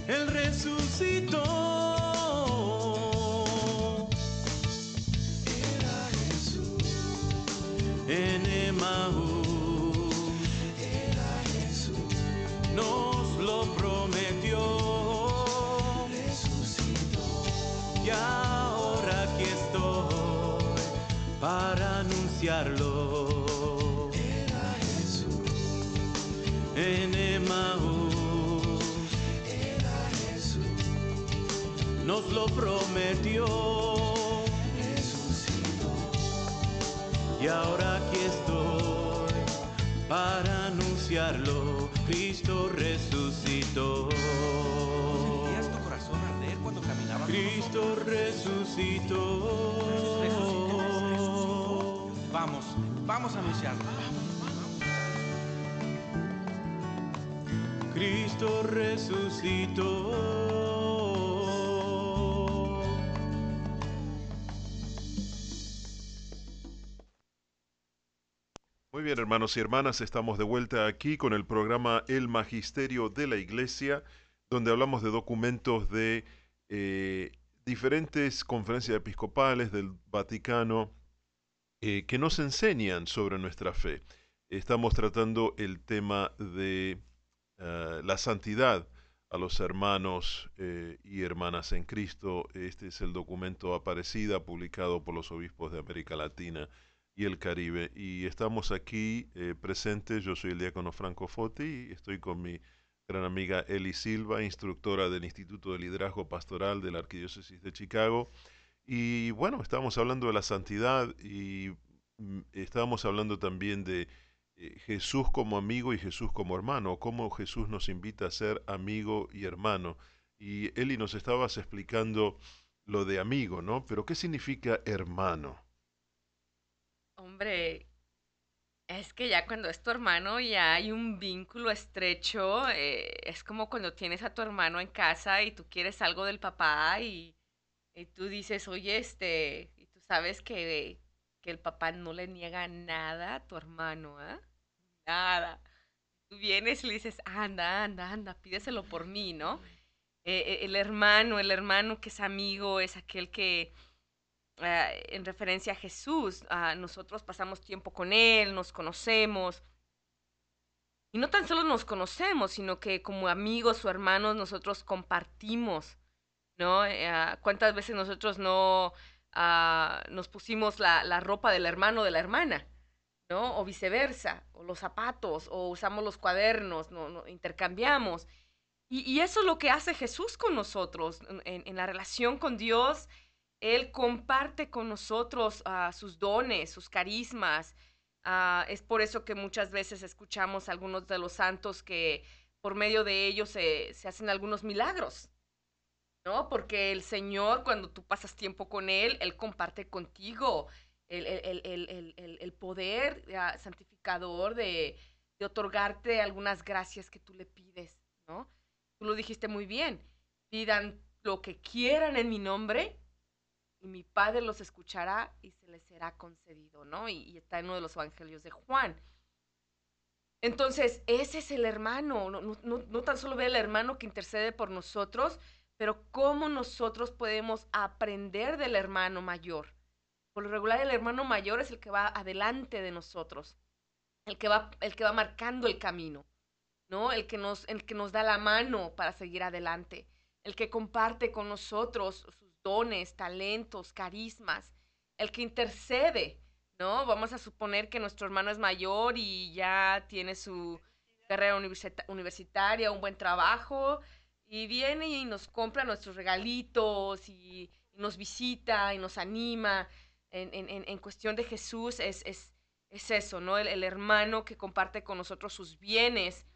Él resucitó. Prometió. Resucitó. Y ahora aquí estoy para anunciarlo. Cristo resucitó. ¿Sentías tu corazón arder cuando caminaba con Cristo nosotros? resucitó. Resucitó, resucitó. Vamos, vamos a anunciarlo. Cristo resucitó. Hermanos y hermanas, estamos de vuelta aquí con el programa El Magisterio de la Iglesia, donde hablamos de documentos de eh, diferentes conferencias episcopales del Vaticano eh, que nos enseñan sobre nuestra fe. Estamos tratando el tema de eh, la santidad a los hermanos y hermanas en Cristo. Este es el documento Aparecida, publicado por los obispos de América Latina y el Caribe. Y estamos aquí eh, presentes, yo soy el diácono Franco Foti y estoy con mi gran amiga Eli Silva, instructora del Instituto de Liderazgo Pastoral de la Arquidiócesis de Chicago. Y bueno, estábamos hablando de la santidad y mm, estábamos hablando también de eh, Jesús como amigo y Jesús como hermano, cómo Jesús nos invita a ser amigo y hermano. Y Eli nos estabas explicando lo de amigo, ¿no? Pero ¿qué significa hermano? Hombre, es que ya cuando es tu hermano ya hay un vínculo estrecho. eh, es como cuando tienes a tu hermano en casa y tú quieres algo del papá y, y tú dices, oye, este, y tú sabes que, que el papá no le niega nada a tu hermano, ¿ah? Nada. Tú vienes y le dices, anda, anda, anda, pídeselo por mí, ¿no? Eh, eh, el hermano, el hermano que es amigo, es aquel que ah, en referencia a Jesús, ah, nosotros pasamos tiempo con Él, nos conocemos. Y no tan solo nos conocemos, sino que como amigos o hermanos nosotros compartimos, ¿no? Ah, ¿Cuántas veces nosotros no ah, nos pusimos la, la ropa del hermano o de la hermana? ¿No? O viceversa, o los zapatos, o usamos los cuadernos, no, no, intercambiamos. Y, y eso es lo que hace Jesús con nosotros, en- en la relación con Dios. Él comparte con nosotros ah, sus dones, sus carismas. Ah, es por eso que muchas veces escuchamos a algunos de los santos que por medio de ellos se, se hacen algunos milagros. ¿No? Porque el Señor, cuando tú pasas tiempo con Él, Él comparte contigo el, el- el- el- poder ah, santificador de, de otorgarte algunas gracias que tú le pides, ¿no? Tú lo dijiste muy bien. Pidan lo que quieran en mi nombre y mi Padre los escuchará y se les será concedido, ¿no? Y, y está en uno de los evangelios de Juan. Entonces, ese es el hermano, no, no, no, no tan solo ve el hermano que intercede por nosotros, pero cómo nosotros podemos aprender del hermano mayor. Por lo regular, el hermano mayor es el que va adelante de nosotros, el que va, el que va marcando el camino, ¿no? El que, nos, el que nos da la mano para seguir adelante, el que comparte con nosotros dones, talentos, carismas, el que intercede, ¿no? Vamos a suponer que nuestro hermano es mayor y ya tiene su carrera universita- universitaria, un buen trabajo, y viene y nos compra nuestros regalitos y, nos visita y nos anima en, en- en- en cuestión de Jesús es, es, es eso, ¿no? El, el hermano que comparte con nosotros sus bienes,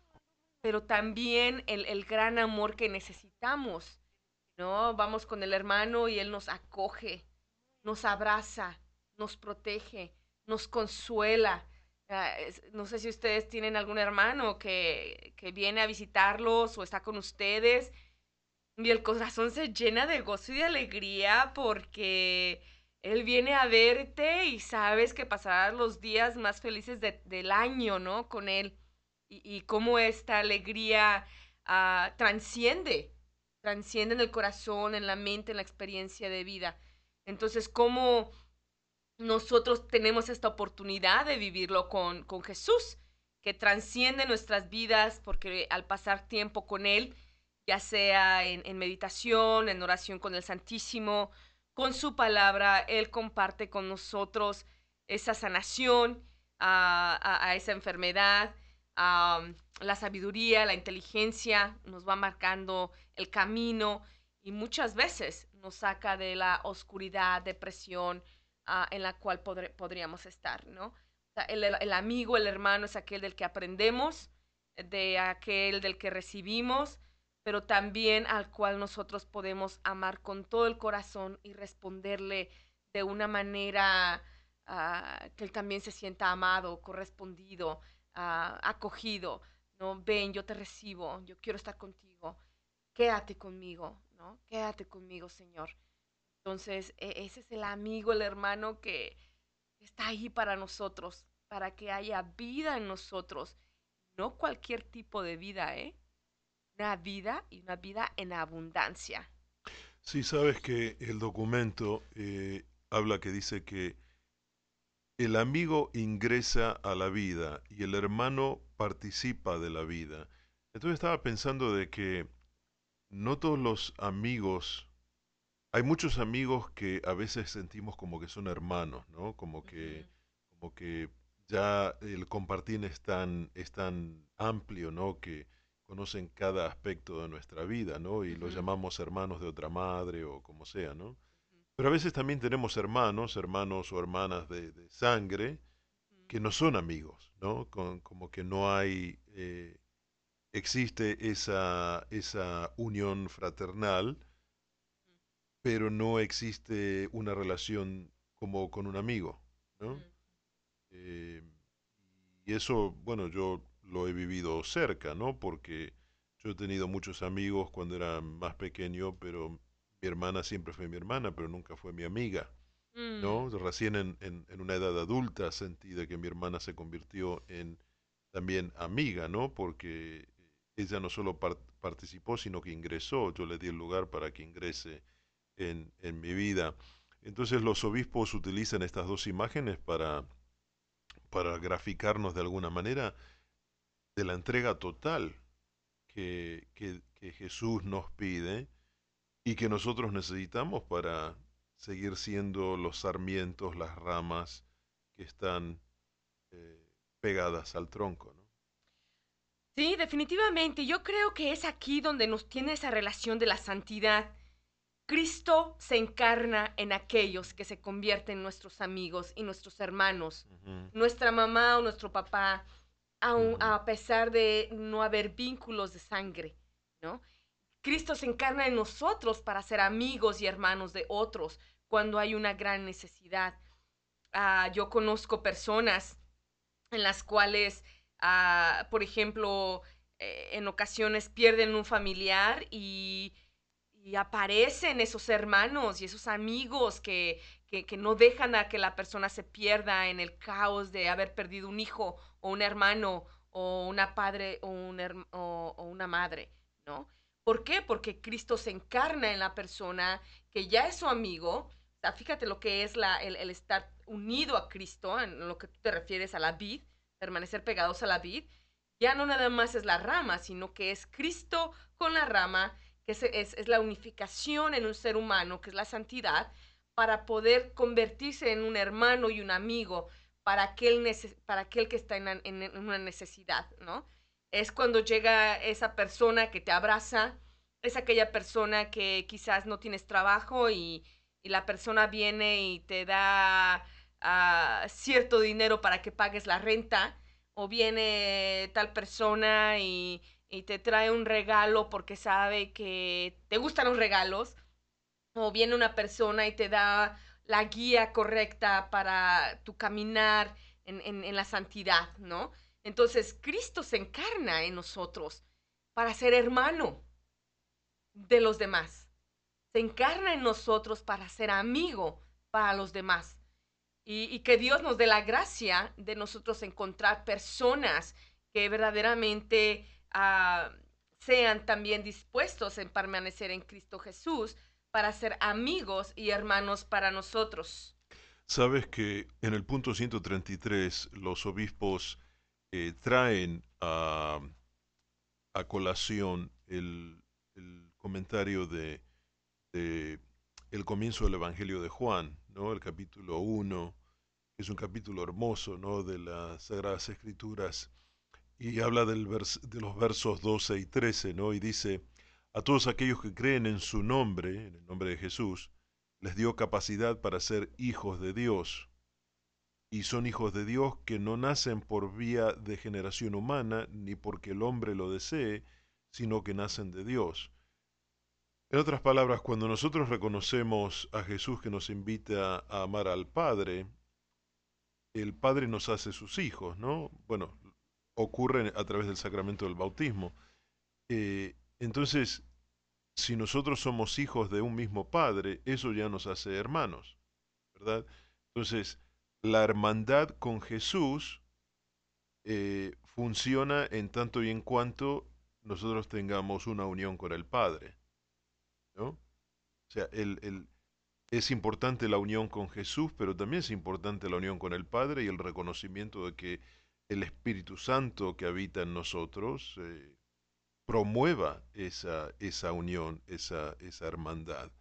pero también el, el gran amor que necesitamos, ¿no? Vamos con el hermano y él nos acoge, nos abraza, nos protege, nos consuela. Ah, No sé si ustedes tienen algún hermano que, que viene a visitarlos o está con ustedes y el corazón se llena de gozo y de alegría porque él viene a verte y sabes que pasarás los días más felices de- del año, ¿no? Con él. Y, cómo esta alegría ah, transciende, transciende en el corazón, en la mente, en la experiencia de vida. Entonces, cómo nosotros tenemos esta oportunidad de vivirlo con, con Jesús, que transciende nuestras vidas porque al pasar tiempo con Él, ya sea en, meditación, en oración con el Santísimo, con su palabra, Él comparte con nosotros esa sanación a esa enfermedad, a la sabiduría, la inteligencia, nos va marcando el camino y muchas veces nos saca de la oscuridad, depresión ah, en la cual podríamos estar, ¿no? El amigo, el hermano es aquel del que aprendemos, de aquel del que recibimos, pero también al cual nosotros podemos amar con todo el corazón y responderle de una manera ah, que él también se sienta amado, correspondido, ah, acogido, ¿no? Ven, yo te recibo, yo quiero estar contigo, quédate conmigo, ¿no? Quédate conmigo, Señor. Entonces, e- ese es el amigo, el hermano que está ahí para nosotros, para que haya vida en nosotros. No cualquier tipo de vida, ¿eh? Una vida y una vida en abundancia. Sí, sabes que el documento eh, habla que dice que el amigo ingresa a la vida y el hermano participa de la vida. Entonces estaba pensando de que no todos los amigos, hay muchos amigos que a veces sentimos como que son hermanos, ¿no? Como que, como que ya el compartir es tan, es tan amplio, ¿no? Que conocen cada aspecto de nuestra vida, ¿no? Y los Ujú. llamamos hermanos de otra madre o como sea, ¿no? Pero a veces también tenemos hermanos, hermanos o hermanas de, de sangre que no son amigos, ¿no? Con- como que no hay, eh, existe esa, esa unión fraternal, pero no existe una relación como con un amigo, ¿no? Eh, y eso, bueno, yo lo he vivido cerca, ¿no? Porque yo he tenido muchos amigos cuando era más pequeño, pero mi hermana siempre fue mi hermana, pero nunca fue mi amiga, Mm, ¿no? Recién en, en- en una edad adulta sentí de que mi hermana se convirtió en también amiga, ¿no? Porque ella no solo par- participó, sino que ingresó, yo le di el lugar para que ingrese en, en mi vida. Entonces los obispos utilizan estas dos imágenes para, para graficarnos de alguna manera de la entrega total que, que- que Jesús nos pide y que nosotros necesitamos para seguir siendo los sarmientos, las ramas que están eh, pegadas al tronco. Sí, definitivamente. Yo creo que es aquí donde nos tiene esa relación de la santidad. Cristo se encarna en aquellos que se convierten en nuestros amigos y nuestros hermanos. Nuestra mamá o nuestro papá, aun- a pesar de no haber vínculos de sangre, ¿no? Cristo se encarna en nosotros para ser amigos y hermanos de otros cuando hay una gran necesidad. Ah, yo conozco personas en las cuales, por ejemplo, eh, en ocasiones pierden un familiar y, aparecen esos hermanos y esos amigos que, que, no dejan a que la persona se pierda en el caos de haber perdido un hijo o un hermano o una padre o, una madre, ¿no? ¿Por qué? Porque Cristo se encarna en la persona que ya es su amigo. Fíjate lo que es la, el, el estar unido a Cristo, en lo que tú te refieres a la vid, permanecer pegados a la vid. Ya no nada más es la rama, sino que es Cristo con la rama, que es, la unificación en un ser humano, que es la santidad, para poder convertirse en un hermano y un amigo para aquel, para aquel que está en, una necesidad, ¿no? Es cuando llega esa persona que te abraza es aquella persona que quizás no tienes trabajo y la persona viene y te da ah, cierto dinero para que pagues la renta, o viene tal persona y, y te trae un regalo porque sabe que te gustan los regalos, o viene una persona y te da la guía correcta para tu caminar en- en la santidad, ¿no? Entonces Cristo se encarna en nosotros para ser hermano de los demás. Se encarna en nosotros para ser amigo para los demás. Y, que Dios nos dé la gracia de nosotros encontrar personas que verdaderamente ah, sean también dispuestos en permanecer en Cristo Jesús para ser amigos y hermanos para nosotros. Sabes que en el punto 133 los obispos eh, traen a, colación el, comentario de, el comienzo del Evangelio de Juan, ¿no? El capítulo 1, que es un capítulo hermoso, ¿no? De las Sagradas Escrituras y habla del vers- de los versos 12 y 13, ¿no? Y dice, a todos aquellos que creen en su nombre, en el nombre de Jesús, les dio capacidad para ser hijos de Dios. Y son hijos de Dios que no nacen por vía de generación humana, ni porque el hombre lo desee, sino que nacen de Dios. En otras palabras, cuando nosotros reconocemos a Jesús que nos invita a amar al Padre, el Padre nos hace sus hijos, ¿no? Bueno, ocurre a través del sacramento del bautismo. Eh, entonces, si nosotros somos hijos de un mismo Padre, eso ya nos hace hermanos, ¿verdad? Entonces, la hermandad con Jesús eh, funciona en tanto y en cuanto nosotros tengamos una unión con el Padre, ¿no? O sea, el, el- es importante la unión con Jesús, pero también es importante la unión con el Padre y el reconocimiento de que el Espíritu Santo que habita en nosotros eh, promueva esa, esa unión, esa, esa hermandad.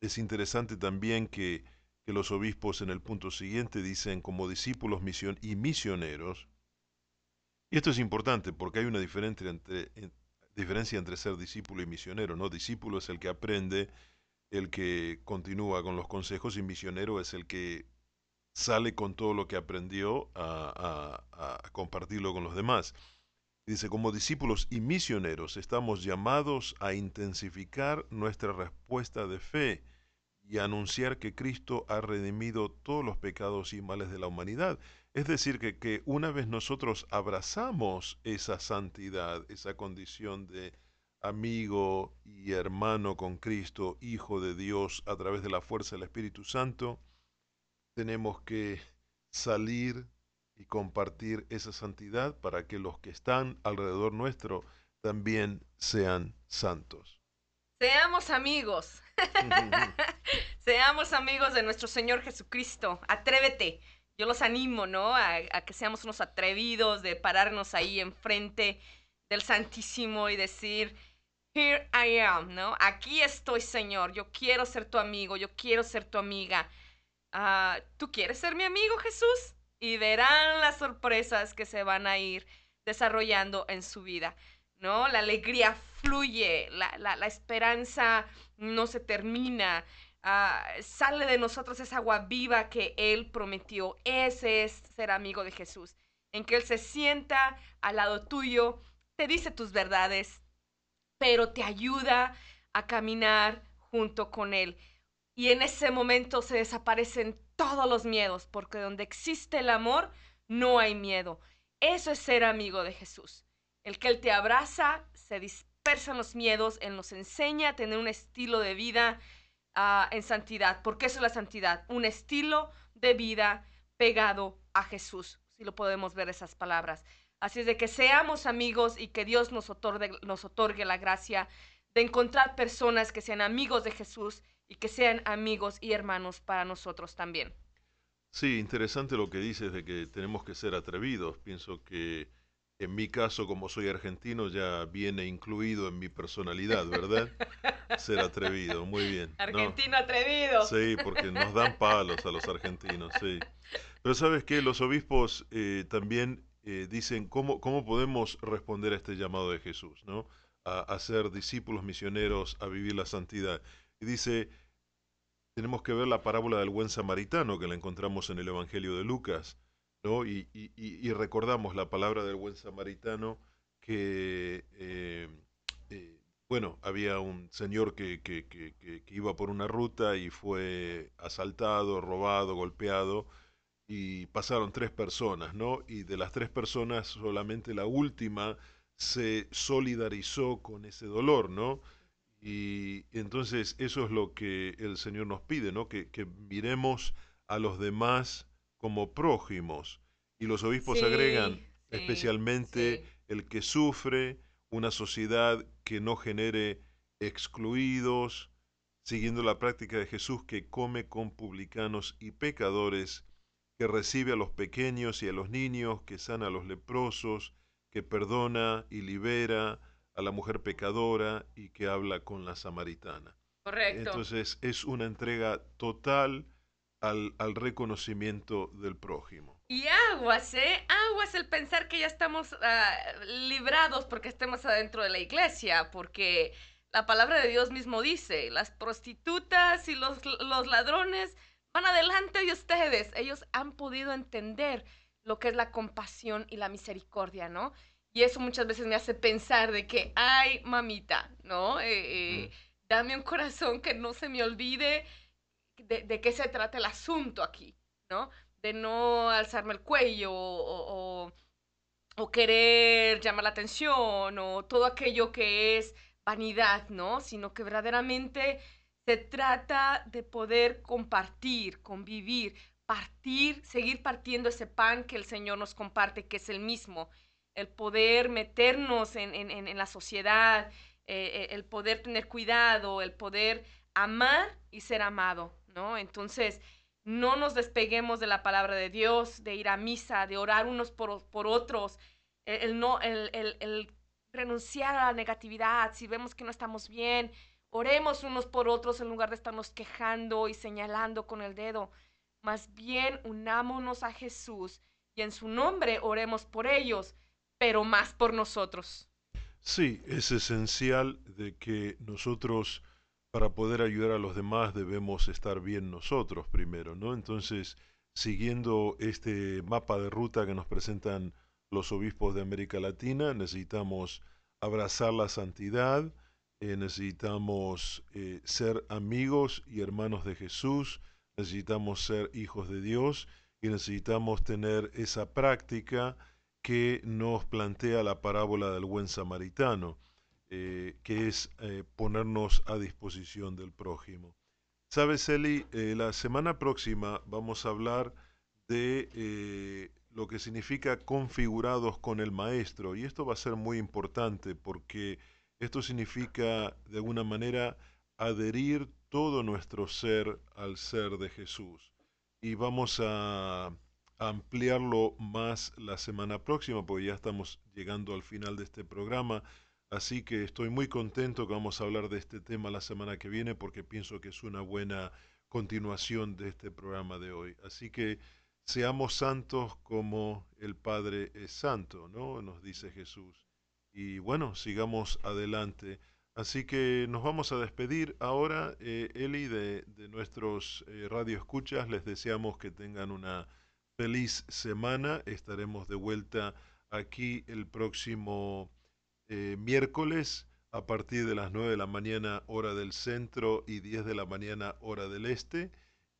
Es interesante también que, que los obispos en el punto siguiente dicen como discípulos mision- y misioneros, y esto es importante porque hay una diferencia entre, en- diferencia entre ser discípulo y misionero, ¿no? Discípulo es el que aprende, el que continúa con los consejos y misionero es el que sale con todo lo que aprendió a, compartirlo con los demás. Dice, como discípulos y misioneros estamos llamados a intensificar nuestra respuesta de fe y anunciar que Cristo ha redimido todos los pecados y males de la humanidad. Es decir, que, que una vez nosotros abrazamos esa santidad, esa condición de amigo y hermano con Cristo, hijo de Dios, a través de la fuerza del Espíritu Santo, tenemos que salir y compartir esa santidad para que los que están alrededor nuestro también sean santos. Seamos amigos. Seamos amigos de nuestro Señor Jesucristo. Atrévete. Yo los animo, ¿no? A, a que seamos unos atrevidos de pararnos ahí enfrente del Santísimo y decir, Here I am, ¿no? Aquí estoy, Señor. Yo quiero ser tu amigo. Yo quiero ser tu amiga. Ah, ¿Tú quieres ser mi amigo, Jesús? Y verán las sorpresas que se van a ir desarrollando en su vida. ¿no? La alegría fluye, la, la- la esperanza no se termina, ah, sale de nosotros esa agua viva que Él prometió. Ese es ser amigo de Jesús, en que Él se sienta al lado tuyo, te dice tus verdades, pero te ayuda a caminar junto con Él. Y en ese momento se desaparecen todos los miedos, porque donde existe el amor, no hay miedo. Eso es ser amigo de Jesús. El que Él te abraza, se dispersan los miedos, Él nos enseña a tener un estilo de vida ah, en santidad. porque eso es la santidad? Un estilo de vida pegado a Jesús, si lo podemos ver esas palabras. Así es de que seamos amigos y que Dios nos otorgue, nos otorgue la gracia de encontrar personas que sean amigos de Jesús y que sean amigos y hermanos para nosotros también. Sí, interesante lo que dices de que tenemos que ser atrevidos. Pienso que en mi caso, como soy argentino, ya viene incluido en mi personalidad, ¿verdad? Ser atrevido, muy bien. ¿no? Argentino atrevido. Sí, porque nos dan palos a los argentinos, sí. Pero sabes que los obispos eh, también eh, dicen cómo, cómo podemos responder a este llamado de Jesús, ¿no? a, a ser discípulos misioneros, a vivir la santidad. Y dice, tenemos que ver la parábola del buen samaritano que la encontramos en el Evangelio de Lucas, ¿no? Y, y- y- recordamos la palabra del buen samaritano que, eh, eh, bueno, había un señor que- que- que- que iba por una ruta y fue asaltado, robado, golpeado, y pasaron tres personas, ¿no? Y de las tres personas solamente la última se solidarizó con ese dolor, ¿no? Y entonces eso es lo que el Señor nos pide, ¿no? Que, que miremos a los demás como prójimos. Y los obispos Sí, agregan sí, especialmente sí. el que sufre, una sociedad que no genere excluidos, siguiendo la práctica de Jesús que come con publicanos y pecadores, que recibe a los pequeños y a los niños, que sana a los leprosos, que perdona y libera a la mujer pecadora y que habla con la samaritana. Correcto. Entonces es una entrega total al, al reconocimiento del prójimo. Y aguas, ¿eh? Aguas el pensar que ya estamos ah, librados porque estemos adentro de la iglesia, porque la palabra de Dios mismo dice, las prostitutas y los, los ladrones van adelante de ustedes. Ellos han podido entender lo que es la compasión y la misericordia, ¿no? Y eso muchas veces me hace pensar de que, ay, mamita, ¿no? Eh, eh, dame un corazón que no se me olvide de, de qué se trata el asunto aquí, ¿no? de no alzarme el cuello o, o- o querer llamar la atención o todo aquello que es vanidad, ¿no? Sino que verdaderamente se trata de poder compartir, convivir, partir, seguir partiendo ese pan que el Señor nos comparte, que es el mismo. El poder meternos en, en- la sociedad, eh, eh, el poder tener cuidado, el poder amar y ser amado, ¿no? Entonces, no nos despeguemos de la palabra de Dios, de ir a misa, de orar unos por, por otros, el, no, el- el renunciar a la negatividad, si vemos que no estamos bien, oremos unos por otros en lugar de estarnos quejando y señalando con el dedo. Más bien unámonos a Jesús y en su nombre oremos por ellos, pero más por nosotros. Sí, es esencial de que nosotros, para poder ayudar a los demás, debemos estar bien nosotros primero, ¿no? Entonces, siguiendo este mapa de ruta que nos presentan los obispos de América Latina, necesitamos abrazar la santidad, eh, necesitamos eh, ser amigos y hermanos de Jesús, necesitamos ser hijos de Dios y necesitamos tener esa práctica que nos plantea la parábola del buen samaritano, eh, que es ponernos a disposición del prójimo. Sabes, Eli, la semana próxima vamos a hablar de lo que significa configurados con el maestro, y esto va a ser muy importante porque esto significa, de alguna manera, adherir todo nuestro ser al ser de Jesús. Y vamos a ampliarlo más la semana próxima, porque ya estamos llegando al final de este programa. Así que estoy muy contento que vamos a hablar de este tema la semana que viene, porque pienso que es una buena continuación de este programa de hoy. Así que seamos santos como el Padre es santo, ¿no? Nos dice Jesús. Y bueno, sigamos adelante. Así que nos vamos a despedir ahora, eh, Eli, de, nuestros eh, radioescuchas. Les deseamos que tengan una feliz semana. Estaremos de vuelta aquí el próximo eh, miércoles a partir de las 9 de la mañana hora del centro y 10 de la mañana hora del este.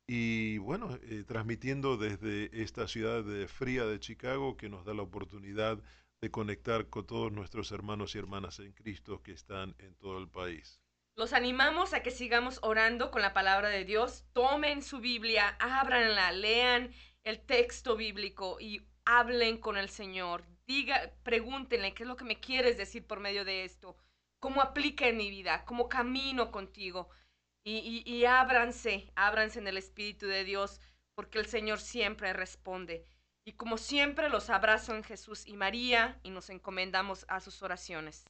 Y bueno, eh, transmitiendo desde esta ciudad de fría de Chicago que nos da la oportunidad de conectar con todos nuestros hermanos y hermanas en Cristo que están en todo el país. Los animamos a que sigamos orando con la palabra de Dios. Tomen su Biblia, ábranla, lean el texto bíblico y hablen con el Señor. Diga, pregúntenle qué es lo que me quieres decir por medio de esto. ¿Cómo aplica en mi vida? ¿Cómo camino contigo? Y, y ábranse, ábranse en el Espíritu de Dios, porque el Señor siempre responde. Y como siempre, los abrazo en Jesús y María y nos encomendamos a sus oraciones.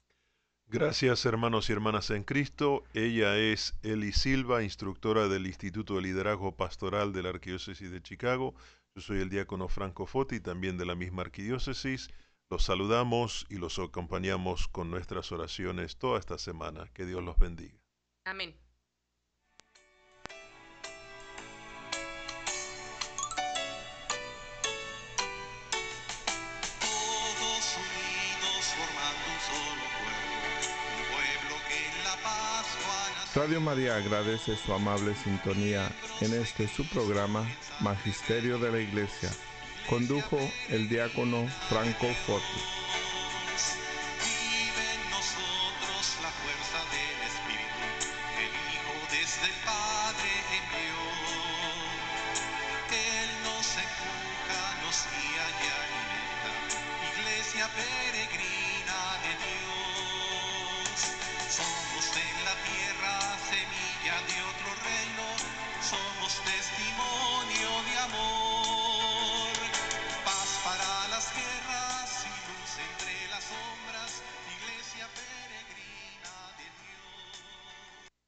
Gracias hermanos y hermanas en Cristo. Ella es Eli Silva, instructora del Instituto de Liderazgo Pastoral de la Arquidiócesis de Chicago. Yo soy el diácono Franco Foti, también de la misma arquidiócesis. Los saludamos y los acompañamos con nuestras oraciones toda esta semana. Que Dios los bendiga. Amén. Radio María agradece su amable sintonía en este su programa Magisterio de la Iglesia. Condujo el diácono Franco Forti.